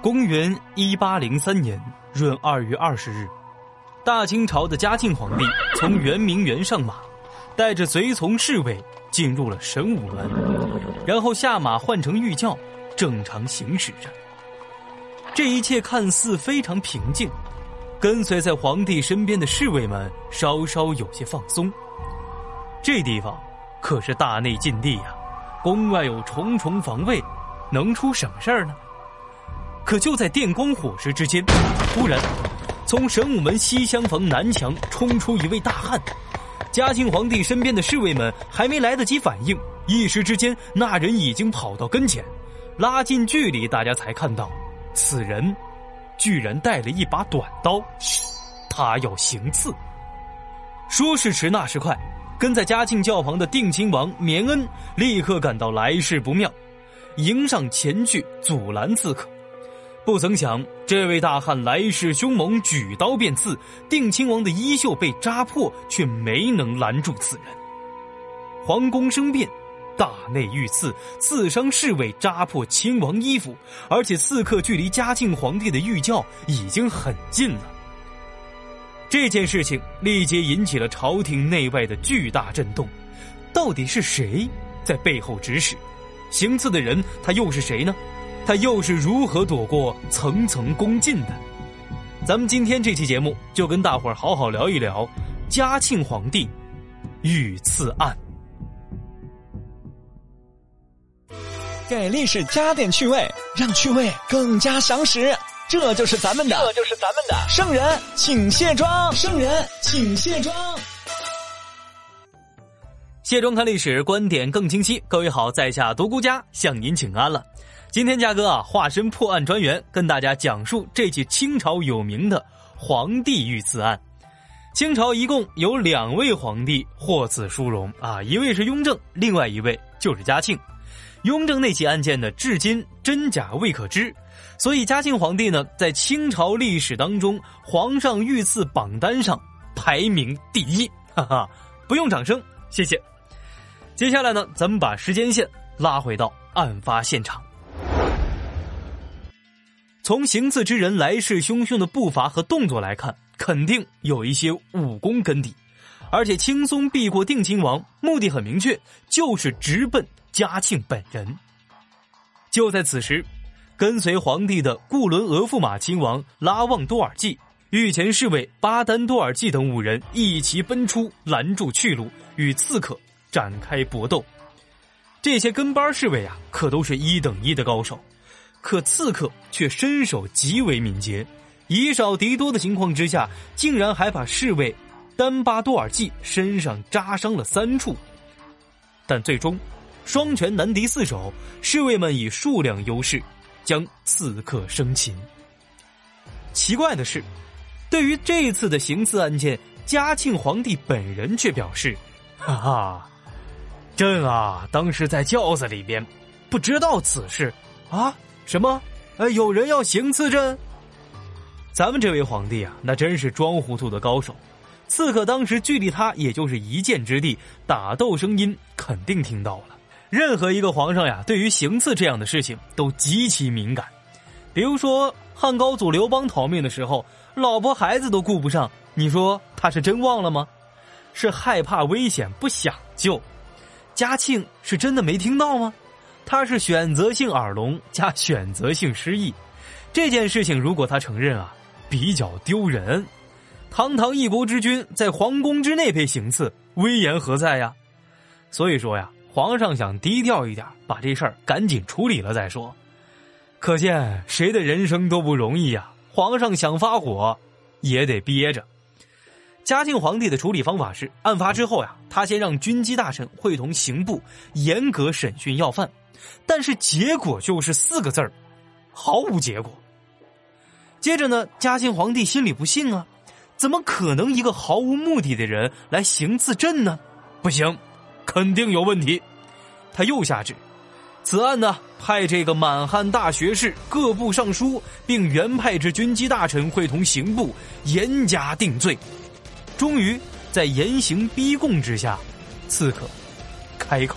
公元一八零三年闰二月二十日，大清朝的嘉庆皇帝从圆明园上马，带着随从侍卫进入了神武门，然后下马换成御轿，正常行驶着。这一切看似非常平静，跟随在皇帝身边的侍卫们稍稍有些放松。这地方可是大内禁地呀，宫外有重重防卫，能出什么事儿呢？可就在电光火石之间，突然，从神武门西厢房南墙冲出一位大汉。嘉庆皇帝身边的侍卫们还没来得及反应，一时之间，那人已经跑到跟前，拉近距离，大家才看到，此人居然带了一把短刀，他要行刺。说时迟，那时快，跟在嘉庆教旁的定亲王绵恩立刻感到来势不妙，迎上前去阻拦刺客。不曾想，这位大汉来势凶猛，举刀便刺。定亲王的衣袖被扎破，却没能拦住此人。皇宫生变，大内遇刺，刺伤侍卫，扎破亲王衣服，而且刺客距离嘉庆皇帝的御轿已经很近了。这件事情立即引起了朝廷内外的巨大震动。到底是谁在背后指使？行刺的人他又是谁呢？他又是如何躲过层层攻进的？咱们今天这期节目就跟大伙儿好好聊一聊嘉庆皇帝遇刺案。给历史加点趣味，让趣味更加详实。这就是咱们的，这就是咱们的圣人，请卸妆。圣人，请卸妆。卸妆看历史，观点更清晰。各位好，在下独孤家向您请安了。今天嘉哥啊，化身破案专员，跟大家讲述这起清朝有名的皇帝遇刺案。清朝一共有两位皇帝获此殊荣啊，一位是雍正，另外一位就是嘉庆。雍正那起案件呢，至今真假未可知，所以嘉庆皇帝呢，在清朝历史当中，皇上遇刺榜单上排名第一，哈哈，不用掌声，谢谢。接下来呢，咱们把时间线拉回到案发现场。从行刺之人来势汹汹的步伐和动作来看，肯定有一些武功根底，而且轻松避过定亲王，目的很明确，就是直奔嘉庆本人。就在此时，跟随皇帝的固伦额驸马亲王拉旺多尔济、御前侍卫巴丹多尔济等五人一齐奔出，拦住去路，与刺客展开搏斗。这些跟班侍卫啊，可都是一等一的高手。可刺客却身手极为敏捷，以少敌多的情况之下，竟然还把侍卫丹巴多尔济身上扎伤了三处。但最终，双拳难敌四手，侍卫们以数量优势将刺客生擒。奇怪的是，对于这次的行刺案件，嘉庆皇帝本人却表示：“哈哈，朕啊，当时在轿子里边，不知道此事啊。”什么？呃，有人要行刺朕？咱们这位皇帝啊，那真是装糊涂的高手。刺客当时距离他也就是一箭之地，打斗声音肯定听到了。任何一个皇上呀，对于行刺这样的事情都极其敏感。比如说汉高祖刘邦逃命的时候，老婆孩子都顾不上，你说他是真忘了吗？是害怕危险不想救？嘉庆是真的没听到吗？他是选择性耳聋加选择性失忆，这件事情如果他承认啊，比较丢人。堂堂一国之君在皇宫之内被行刺，威严何在呀？所以说呀，皇上想低调一点，把这事儿赶紧处理了再说。可见谁的人生都不容易呀，皇上想发火也得憋着。嘉庆皇帝的处理方法是，案发之后呀，他先让军机大臣会同刑部严格审讯要犯。但是结果就是四个字儿，毫无结果。接着呢，嘉庆皇帝心里不信啊，怎么可能一个毫无目的的人来行刺朕呢？不行，肯定有问题。他又下旨，此案呢，派这个满汉大学士各部尚书，并原派之军机大臣会同刑部严加定罪。终于在严刑逼供之下，刺客开口。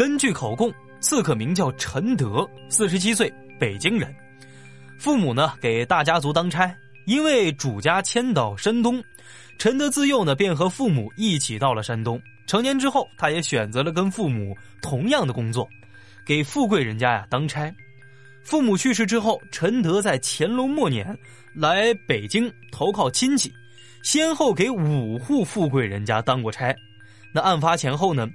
根据口供，刺客名叫陈德，四十七岁，北京人。父母呢给大家族当差，因为主家迁到山东，陈德自幼呢便和父母一起到了山东。成年之后，他也选择了跟父母同样的工作，给富贵人家呀当差。父母去世之后，陈德在乾隆末年来北京投靠亲戚，先后给五户富贵人家当过差。那案发前后呢，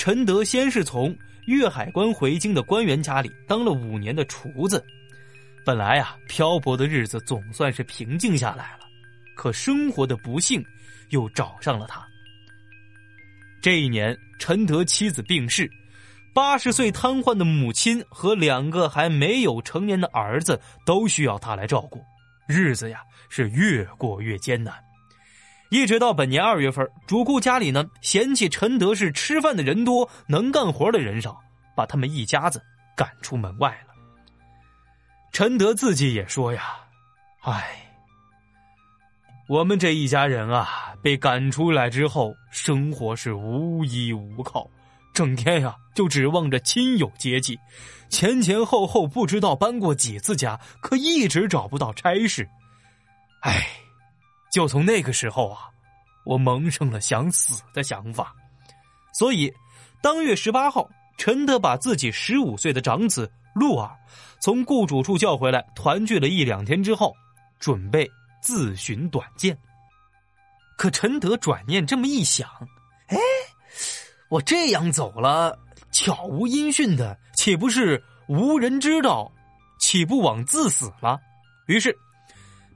陈德先是从粤海关回京的官员家里当了五年的厨子。本来呀，漂泊的日子总算是平静下来了，可生活的不幸又找上了他。这一年，陈德妻子病逝。八十岁瘫痪的母亲和两个还没有成年的儿子都需要他来照顾，日子呀是越过越艰难。一直到本年二月份，主顾家里呢嫌弃陈德是吃饭的人多，能干活的人少，把他们一家子赶出门外了。陈德自己也说呀：“唉，我们这一家人啊，被赶出来之后，生活是无依无靠。”整天呀，就指望着亲友接济，前前后后不知道搬过几次家，可一直找不到差事。唉，就从那个时候啊，我萌生了想死的想法。所以，当月十八号，陈德把自己十五岁的长子陆儿从雇主处叫回来，团聚了一两天之后，准备自寻短见。可陈德转念这么一想，哎。我这样走了，悄无音讯的，岂不是无人知道？岂不枉自死了？于是，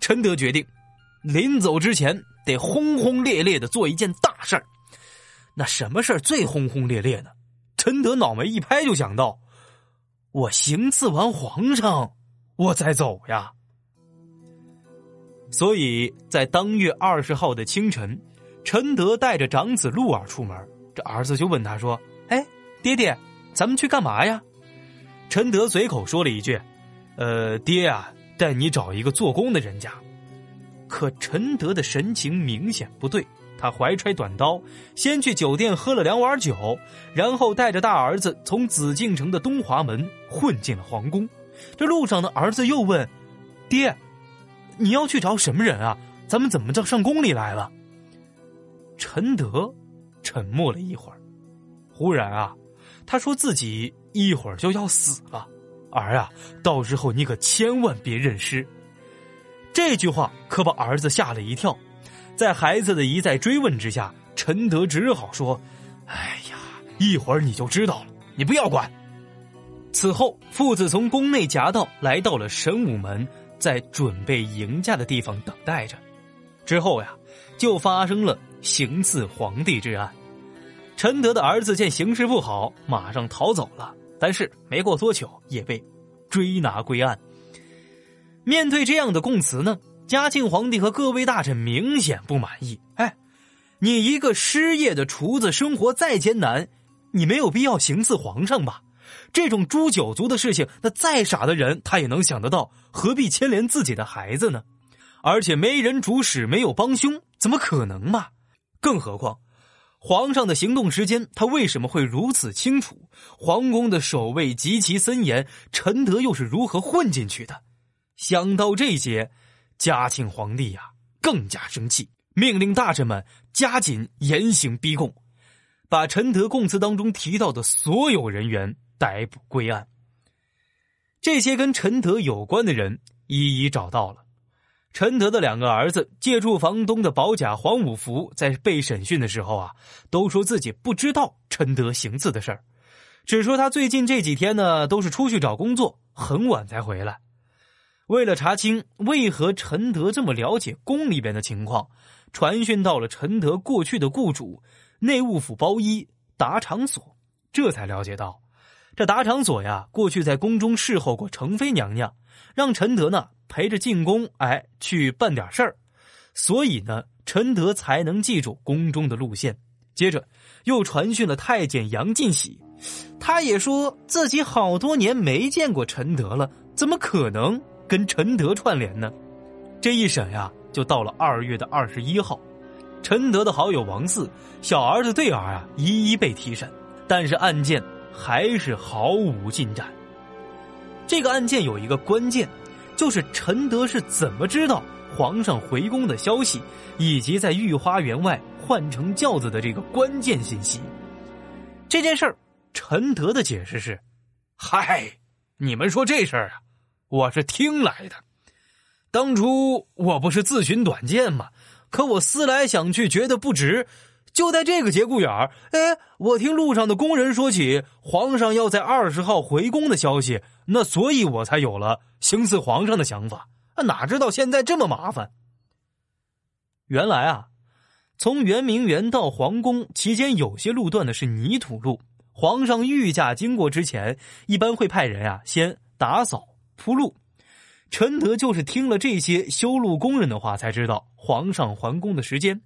陈德决定，临走之前得轰轰烈烈的做一件大事儿。那什么事儿最轰轰烈烈呢？陈德脑门一拍，就想到：我行刺完皇上，我再走呀。所以在当月二十号的清晨，陈德带着长子陆儿出门。这儿子就问他说：“哎，爹爹，咱们去干嘛呀？”陈德随口说了一句：“呃，爹啊，带你找一个做工的人家。”可陈德的神情明显不对，他怀揣短刀，先去酒店喝了两碗酒，然后带着大儿子从紫禁城的东华门混进了皇宫。这路上的儿子又问：“爹，你要去找什么人啊？咱们怎么就上宫里来了？”陈德。沉默了一会儿，忽然啊，他说自己一会儿就要死了，儿啊，到时候你可千万别认尸。这句话可把儿子吓了一跳，在孩子的一再追问之下，陈德只好说：“哎呀，一会儿你就知道了，你不要管。”此后，父子从宫内夹道来到了神武门，在准备迎驾的地方等待着。之后呀，就发生了。行刺皇帝之案，陈德的儿子见形势不好，马上逃走了。但是没过多久，也被追拿归案。面对这样的供词呢，嘉庆皇帝和各位大臣明显不满意。哎，你一个失业的厨子，生活再艰难，你没有必要行刺皇上吧？这种诛九族的事情，那再傻的人他也能想得到，何必牵连自己的孩子呢？而且没人主使，没有帮凶，怎么可能嘛？更何况，皇上的行动时间他为什么会如此清楚？皇宫的守卫极其森严，陈德又是如何混进去的？想到这些，嘉庆皇帝呀更加生气，命令大臣们加紧严刑逼供，把陈德供词当中提到的所有人员逮捕归案。这些跟陈德有关的人一一找到了。陈德的两个儿子借住房东的保甲黄五福，在被审讯的时候啊，都说自己不知道陈德行刺的事儿，只说他最近这几天呢都是出去找工作，很晚才回来。为了查清为何陈德这么了解宫里边的情况，传讯到了陈德过去的雇主内务府包衣达场所，这才了解到，这达场所呀，过去在宫中侍候过成妃娘娘，让陈德呢。陪着进宫，哎，去办点事儿，所以呢，陈德才能记住宫中的路线。接着又传讯了太监杨进喜，他也说自己好多年没见过陈德了，怎么可能跟陈德串联呢？这一审呀，就到了二月的二十一号，陈德的好友王四、小儿子对儿啊，一一被提审，但是案件还是毫无进展。这个案件有一个关键，就是陈德是怎么知道皇上回宫的消息，以及在御花园外换乘轿子的这个关键信息。这件事儿，陈德的解释是：“嗨，你们说这事儿啊，我是听来的。当初我不是自寻短见吗？可我思来想去，觉得不值。”就在这个节骨眼儿，哎，我听路上的工人说起皇上要在二十号回宫的消息，那所以我才有了行刺皇上的想法。哪知道现在这么麻烦。原来啊，从圆明园到皇宫期间，有些路段呢是泥土路，皇上御驾经过之前，一般会派人啊先打扫铺路。陈德就是听了这些修路工人的话，才知道皇上还宫的时间。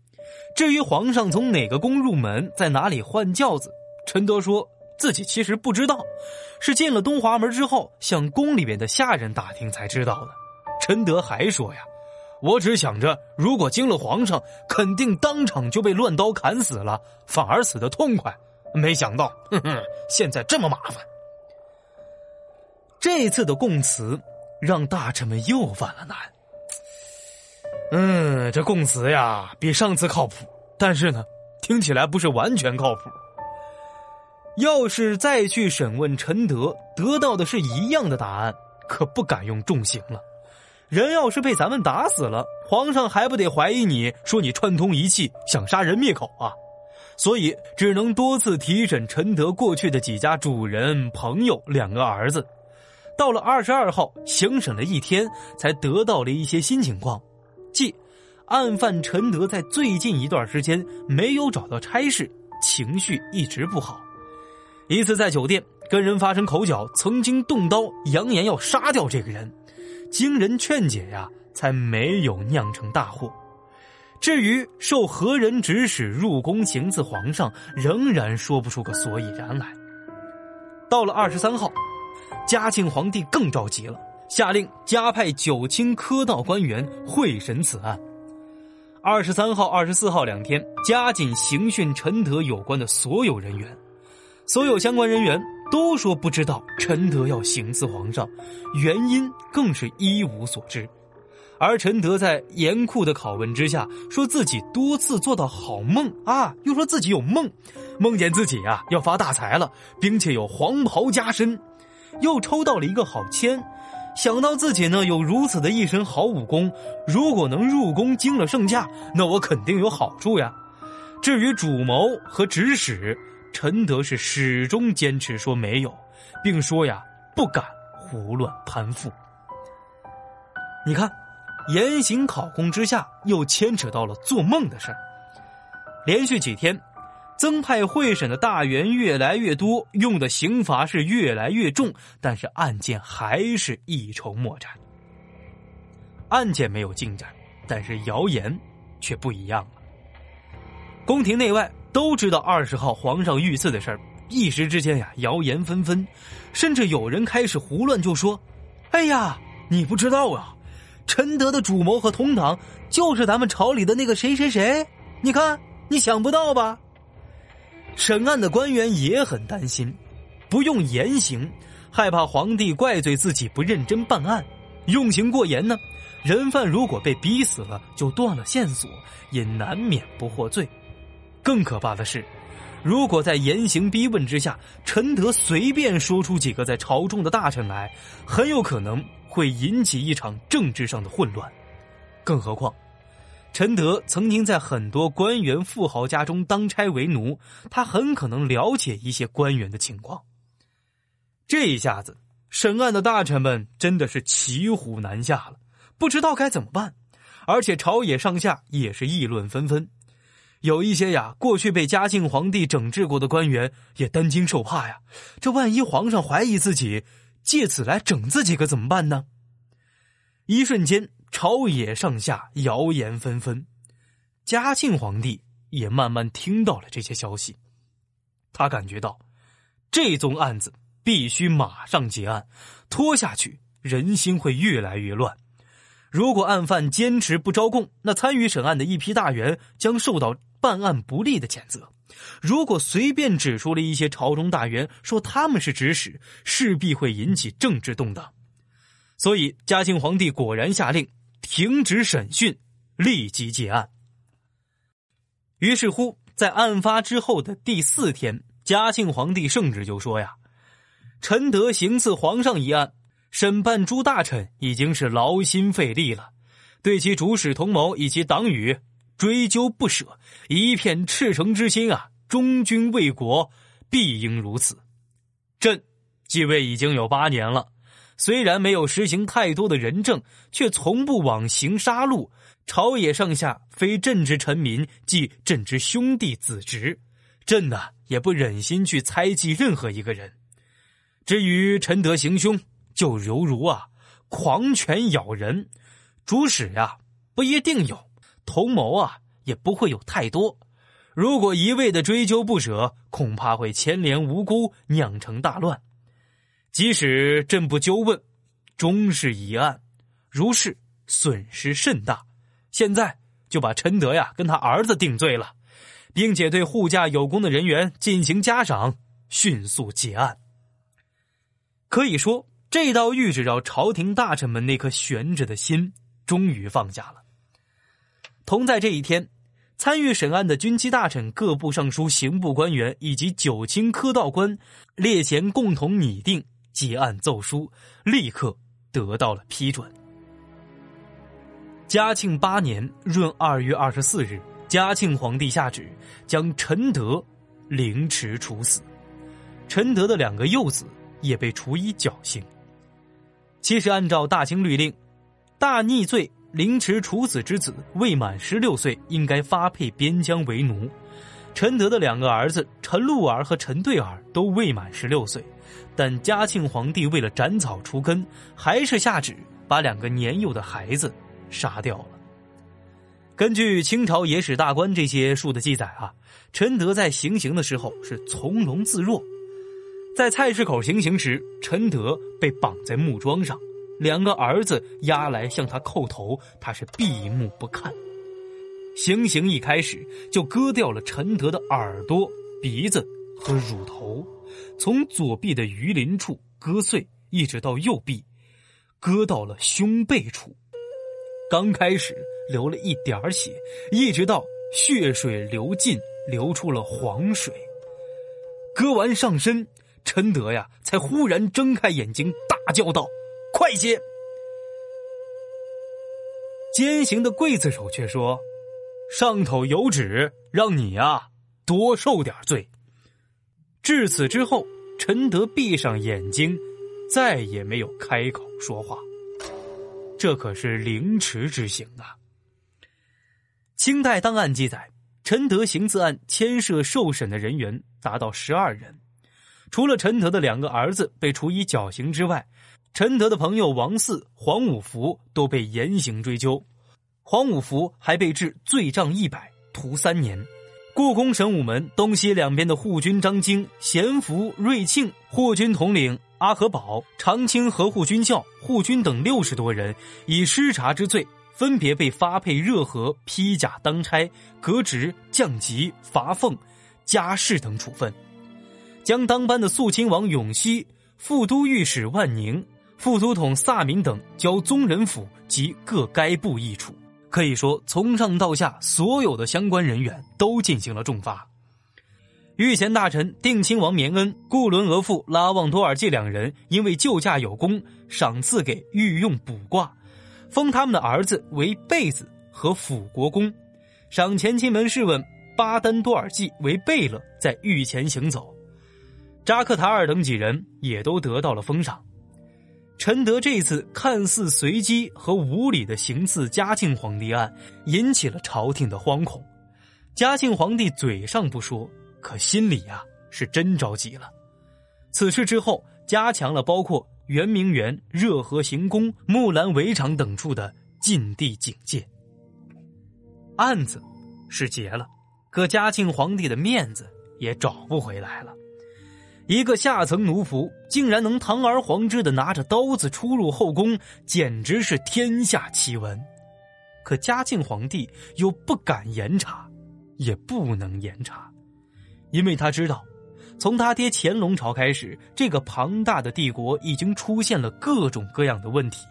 至于皇上从哪个宫入门，在哪里换轿子，陈德说自己其实不知道，是进了东华门之后，向宫里边的下人打听才知道的。陈德还说呀，我只想着如果惊了皇上，肯定当场就被乱刀砍死了，反而死得痛快。没想到，哼哼，现在这么麻烦。这次的供词，让大臣们又犯了难。嗯，这供词呀比上次靠谱，但是呢，听起来不是完全靠谱。要是再去审问陈德，得到的是一样的答案，可不敢用重刑了。人要是被咱们打死了，皇上还不得怀疑你说你串通一气，想杀人灭口啊？所以只能多次提审陈德过去的几家主人、朋友、两个儿子。到了二十二号，行审了一天，才得到了一些新情况。即，案犯陈德在最近一段时间没有找到差事，情绪一直不好。一次在酒店跟人发生口角，曾经动刀，扬言要杀掉这个人。经人劝解呀，才没有酿成大祸。至于受何人指使入宫行刺皇上，仍然说不出个所以然来。到了二十三号，嘉庆皇帝更着急了。下令加派九卿科道官员会审此案。二十三号、二十四号两天，加紧刑讯陈德有关的所有人员。所有相关人员都说不知道陈德要行刺皇上，原因更是一无所知。而陈德在严酷的拷问之下，说自己多次做到好梦啊，又说自己有梦，梦见自己啊要发大财了，并且有黄袍加身，又抽到了一个好签。想到自己呢有如此的一身好武功，如果能入宫经了圣驾，那我肯定有好处呀。至于主谋和指使，陈德是始终坚持说没有，并说呀不敢胡乱攀附。你看，严刑拷供之下，又牵扯到了做梦的事儿，连续几天。增派会审的大员越来越多，用的刑罚是越来越重，但是案件还是一筹莫展。案件没有进展，但是谣言却不一样了。宫廷内外都知道二十号皇上遇刺的事儿，一时之间呀，谣言纷纷，甚至有人开始胡乱就说：“哎呀，你不知道啊，陈德的主谋和同党就是咱们朝里的那个谁谁谁，你看，你想不到吧？”审案的官员也很担心，不用严刑，害怕皇帝怪罪自己不认真办案；用刑过严呢，人犯如果被逼死了，就断了线索，也难免不获罪。更可怕的是，如果在严刑逼问之下，陈德随便说出几个在朝中的大臣来，很有可能会引起一场政治上的混乱。更何况。陈德曾经在很多官员富豪家中当差为奴，他很可能了解一些官员的情况。这一下子，审案的大臣们真的是骑虎难下了，不知道该怎么办。而且朝野上下也是议论纷纷，有一些呀，过去被嘉庆皇帝整治过的官员也担惊受怕呀。这万一皇上怀疑自己，借此来整自己，可怎么办呢？一瞬间。朝野上下谣言纷纷，嘉庆皇帝也慢慢听到了这些消息。他感觉到，这宗案子必须马上结案，拖下去人心会越来越乱。如果案犯坚持不招供，那参与审案的一批大员将受到办案不力的谴责，如果随便指出了一些朝中大员，说他们是指使，势必会引起政治动荡。所以，嘉庆皇帝果然下令停止审讯，立即结案。于是乎，在案发之后的第四天，嘉庆皇帝圣旨就说：“呀，陈德行刺皇上一案，审判诸大臣已经是劳心费力了，对其主使同谋以及党羽追究不舍，一片赤诚之心啊，忠君为国，必应如此。朕继位已经有八年了。”虽然没有实行太多的仁政，却从不枉行杀戮。朝野上下非朕之臣民，即朕之兄弟子侄，朕呢也不忍心去猜忌任何一个人。至于陈德行凶，就犹如啊狂犬咬人，主使呀不一定有，同谋啊也不会有太多。如果一味的追究不舍，恐怕会牵连无辜，酿成大乱。即使朕不纠问，终是一案，如是损失甚大。现在就把陈德呀跟他儿子定罪了，并且对护驾有功的人员进行嘉赏，迅速结案。可以说，这道谕旨让朝廷大臣们那颗悬着的心终于放下了。同在这一天，参与审案的军机大臣、各部尚书、刑部官员以及九卿科道官列贤共同拟定。结案奏书立刻得到了批准。嘉庆八年闰二月二十四日，嘉庆皇帝下旨将陈德凌迟处死，陈德的两个幼子也被处以绞刑。其实，按照大清律令，大逆罪凌迟处死之子未满十六岁，应该发配边疆为奴。陈德的两个儿子陈禄儿和陈对儿都未满十六岁，但嘉庆皇帝为了斩草除根，还是下旨把两个年幼的孩子杀掉了。根据清朝野史大观这些书的记载啊，陈德在行刑的时候是从容自若，在菜市口行刑时，陈德被绑在木桩上，两个儿子押来向他叩头，他是闭目不看。行刑一开始就割掉了陈德的耳朵、鼻子和乳头，从左臂的鱼鳞处割碎，一直到右臂，割到了胸背处。刚开始流了一点血，一直到血水流尽，流出了黄水。割完上身，陈德呀才忽然睁开眼睛，大叫道：“快些！”监刑的刽子手却说。上头有旨，让你呀多受点罪。至此之后，陈德闭上眼睛，再也没有开口说话。这可是凌迟之刑啊！清代档案记载，陈德行刺案牵涉受审的人员达到十二人，除了陈德的两个儿子被处以绞刑之外，陈德的朋友王四、黄五福都被严刑追究。黄五福还被治罪杖一百，徒三年。故宫神武门东西两边的护军张京、贤福、瑞庆、护军统领阿和宝、长清河护军校护军等六十多人，以失察之罪，分别被发配热河披甲当差、革职、降级、罚俸、加事等处分，将当班的肃亲王永熙、副都御史万宁、副都统萨敏等交宗人府及各该部议处。可以说，从上到下，所有的相关人员都进行了重罚。御前大臣定亲王绵恩、固伦额驸拉旺多尔济两人，因为救驾有功，赏赐给御用卜卦，封他们的儿子为贝子和辅国公，赏前亲门侍卫巴丹多尔济为贝勒，在御前行走。扎克塔尔等几人也都得到了封赏。陈德这次看似随机和无理的行刺嘉庆皇帝案，引起了朝廷的惶恐。嘉庆皇帝嘴上不说，可心里呀是真着急了。此事之后，加强了包括圆明园、热河行宫、木兰围场等处的禁地警戒。案子是结了，可嘉庆皇帝的面子也找不回来了。一个下层奴仆竟然能堂而皇之的拿着刀子出入后宫，简直是天下奇闻。可嘉庆皇帝又不敢严查，也不能严查，因为他知道，从他爹乾隆朝开始，这个庞大的帝国已经出现了各种各样的问题。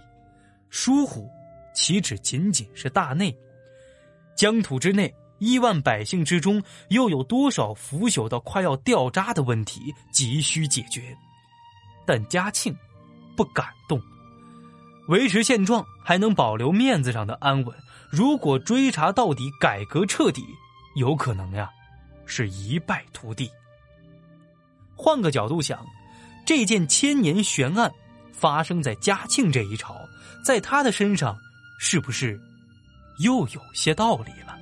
疏忽，岂止仅仅是大内？疆土之内，亿万百姓之中，又有多少腐朽到快要掉渣的问题急需解决？但嘉庆不敢动，维持现状还能保留面子上的安稳。如果追查到底，改革彻底，有可能呀，是一败涂地。换个角度想，这件千年悬案发生在嘉庆这一朝，在他的身上，是不是又有些道理了？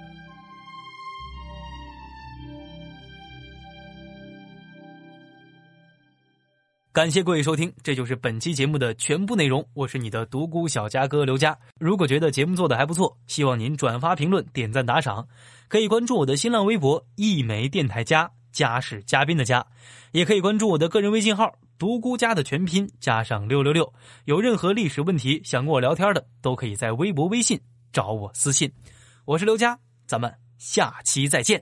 感谢各位收听，这就是本期节目的全部内容。我是你的独孤小家哥刘佳。如果觉得节目做的还不错，希望您转发、评论、点赞、打赏。可以关注我的新浪微博“一枚电台家”，家是嘉宾的家。也可以关注我的个人微信号“独孤家”的全拼加上六六六。有任何历史问题想跟我聊天的，都可以在微博、微信找我私信。我是刘佳，咱们下期再见。